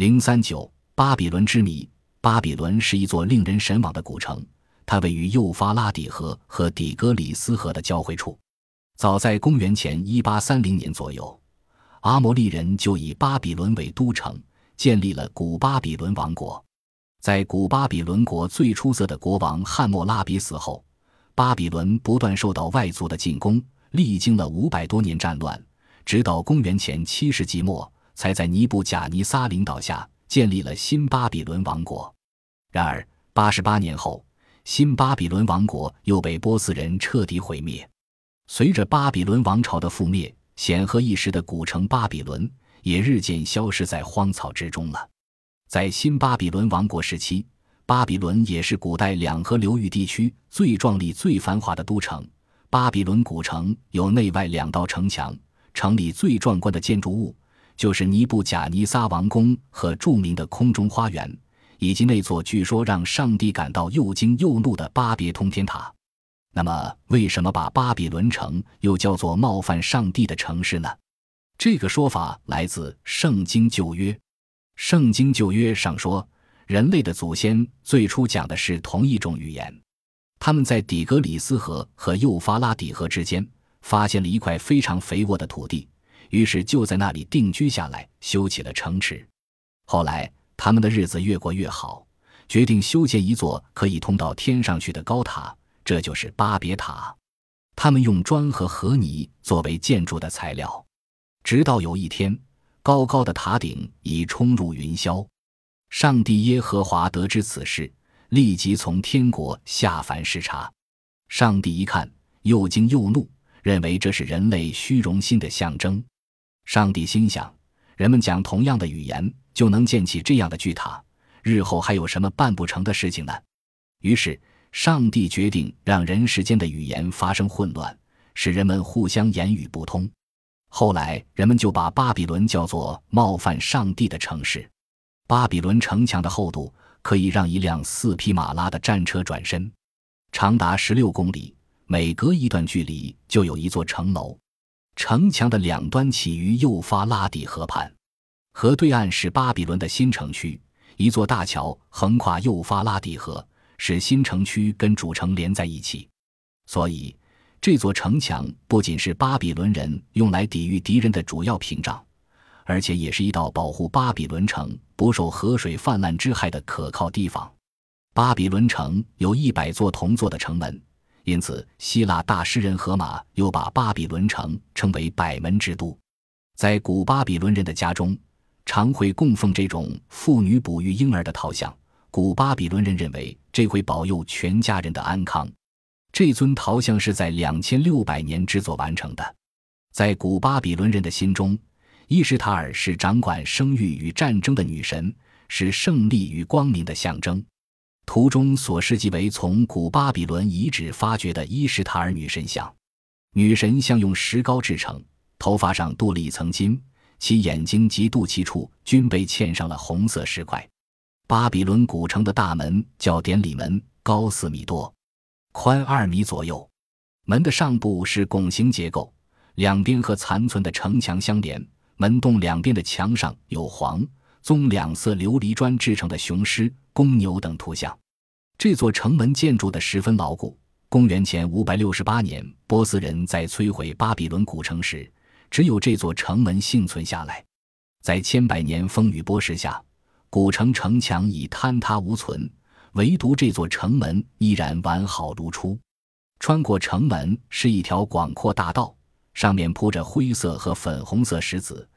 零三九巴比伦之谜。巴比伦是一座令人神往的古城，它位于幼发拉底河和底格里斯河的交汇处。早在公元前一八三零年左右，阿摩利人就以巴比伦为都城，建立了古巴比伦王国。在古巴比伦国最出色的国王汉谟拉比死后，巴比伦不断受到外族的进攻，历经了五百多年战乱，直到公元前七世纪末。才在尼布贾尼撒领导下建立了新巴比伦王国。然而，八十八年后，新巴比伦王国又被波斯人彻底毁灭。随着巴比伦王朝的覆灭，显赫一时的古城巴比伦也日渐消失在荒草之中了。在新巴比伦王国时期，巴比伦也是古代两河流域地区最壮丽、最繁华的都城。巴比伦古城有内外两道城墙，城里最壮观的建筑物。就是尼布贾尼撒王宫和著名的空中花园，以及那座据说让上帝感到又惊又怒的巴别通天塔。那么，为什么把巴比伦城又叫做冒犯上帝的城市呢？这个说法来自《圣经旧约》。《圣经旧约》上说，人类的祖先最初讲的是同一种语言。他们在底格里斯河和幼发拉底河之间发现了一块非常肥沃的土地。于是就在那里定居下来，修起了城池。后来他们的日子越过越好，决定修建一座可以通到天上去的高塔，这就是巴别塔。他们用砖和河泥作为建筑的材料，直到有一天，高高的塔顶已冲入云霄。上帝耶和华得知此事，立即从天国下凡视察。上帝一看，又惊又怒，认为这是人类虚荣心的象征。上帝心想：人们讲同样的语言，就能建起这样的巨塔，日后还有什么办不成的事情呢？于是，上帝决定让人世间的语言发生混乱，使人们互相言语不通。后来，人们就把巴比伦叫做冒犯上帝的城市。巴比伦城墙的厚度可以让一辆四匹马拉的战车转身，长达十六公里，每隔一段距离就有一座城楼。城墙的两端起于幼发拉底河畔，河对岸是巴比伦的新城区。一座大桥横跨幼发拉底河，使新城区跟主城连在一起。所以，这座城墙不仅是巴比伦人用来抵御敌人的主要屏障，而且也是一道保护巴比伦城不受河水泛滥之害的可靠堤防。巴比伦城有一百座铜做的城门。因此，希腊大诗人荷马又把巴比伦城称为“百门之都”。在古巴比伦人的家中，常会供奉这种妇女哺育婴儿的陶像。古巴比伦人认为这会保佑全家人的安康。这尊陶像是在两千六百年制作完成的。在古巴比伦人的心中，伊什塔尔是掌管生育与战争的女神，是胜利与光明的象征。图中所示即为从古巴比伦遗址发掘的伊什塔尔女神像，女神像用石膏制成，头发上镀了一层金，其眼睛及肚脐处均被嵌上了红色石块。巴比伦古城的大门叫典礼门，高四米多，宽二米左右。门的上部是拱形结构，两边和残存的城墙相连。门洞两边的墙上有黄、棕两色琉璃砖制成的雄狮。公牛等图像，这座城门建筑的十分牢固。公元前五百六十八年，波斯人在摧毁巴比伦古城时，只有这座城门幸存下来。在千百年风雨剥蚀下，古城城墙已坍塌无存，唯独这座城门依然完好如初。穿过城门是一条广阔大道，上面铺着灰色和粉红色石子。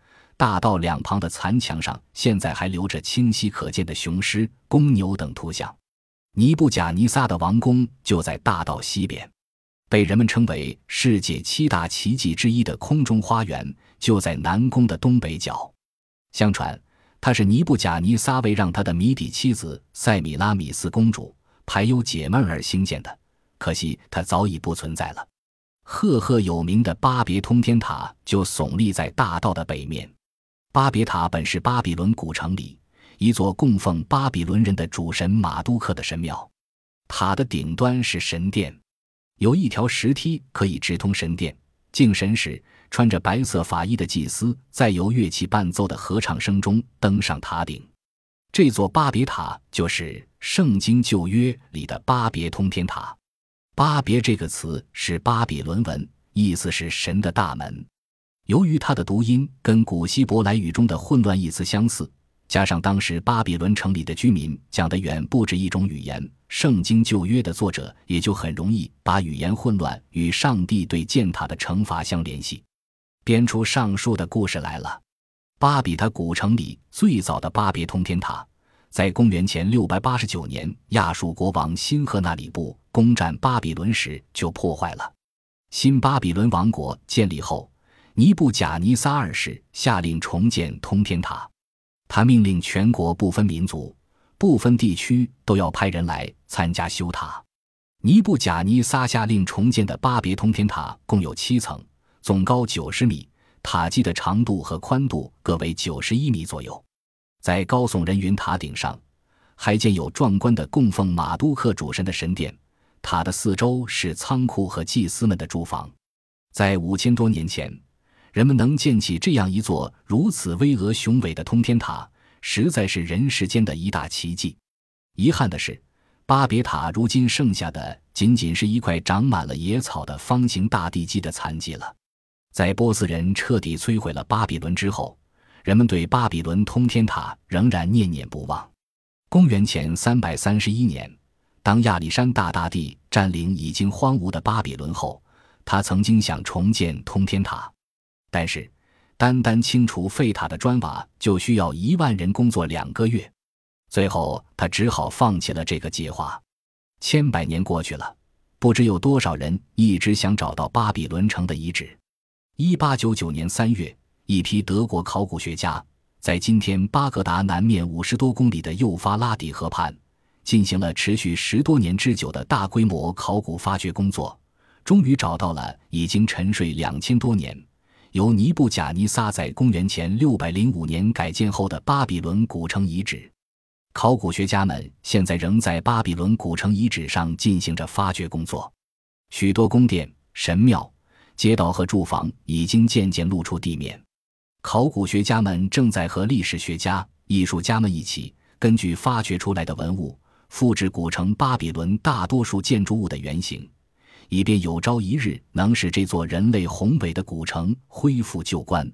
大道两旁的残墙上，现在还留着清晰可见的雄狮、公牛等图像。尼布贾尼撒的王宫就在大道西边，被人们称为世界七大奇迹之一的空中花园就在南宫的东北角。相传，它是尼布贾尼撒为让他的谜底妻子塞米拉米斯公主排忧解闷而兴建的，可惜它早已不存在了。赫赫有名的巴别通天塔就耸立在大道的北面。巴别塔本是巴比伦古城里一座供奉巴比伦人的主神马都克的神庙，塔的顶端是神殿，有一条石梯可以直通神殿。敬神时，穿着白色法衣的祭司在由乐器伴奏的合唱声中登上塔顶。这座巴别塔就是《圣经旧约》里的巴别通天塔。巴别这个词是巴比伦文，意思是神的大门。由于它的读音跟古希伯来语中的混乱意思相似，加上当时巴比伦城里的居民讲的远不止一种语言，《圣经旧约》的作者也就很容易把语言混乱与上帝对建塔的惩罚相联系，编出上述的故事来了。巴比塔古城里最早的巴别通天塔，在公元前六百八十九年，亚述国王辛赫纳里布攻占巴比伦时就破坏了。新巴比伦王国建立后，尼布贾尼撒二世下令重建通天塔，他命令全国不分民族、不分地区都要派人来参加修塔。尼布贾尼撒下令重建的巴别通天塔共有七层，总高九十米。塔基的长度和宽度各为九十一米左右，在高耸人云塔顶上，还建有壮观的供奉马都克主神的神殿。塔的四周是仓库和祭司们的住房。在五千多年前，人们能建起这样一座如此巍峨雄伟的通天塔，实在是人世间的一大奇迹。遗憾的是，巴别塔如今剩下的仅仅是一块长满了野草的方形大地基的残迹了。在波斯人彻底摧毁了巴比伦之后，人们对巴比伦通天塔仍然念念不忘。公元前三百三十一年，当亚历山大大帝占领已经荒芜的巴比伦后，他曾经想重建通天塔，但是单单清除废塔的砖瓦就需要一万人工作两个月，最后他只好放弃了这个计划。千百年过去了，不知有多少人一直想找到巴比伦城的遗址。一八九九年三月，一批德国考古学家在今天巴格达南面五十多公里的幼发拉底河畔，进行了持续十多年之久的大规模考古发掘工作，终于找到了已经沉睡两千多年、由尼布贾尼撒在公元前六百零五年改建后的巴比伦古城遗址。考古学家们现在仍在巴比伦古城遗址上进行着发掘工作，许多宫殿、神庙。街道和住房已经渐渐露出地面，考古学家们正在和历史学家、艺术家们一起，根据发掘出来的文物，复制古城巴比伦大多数建筑物的原型，以便有朝一日能使这座人类宏伟的古城恢复旧观。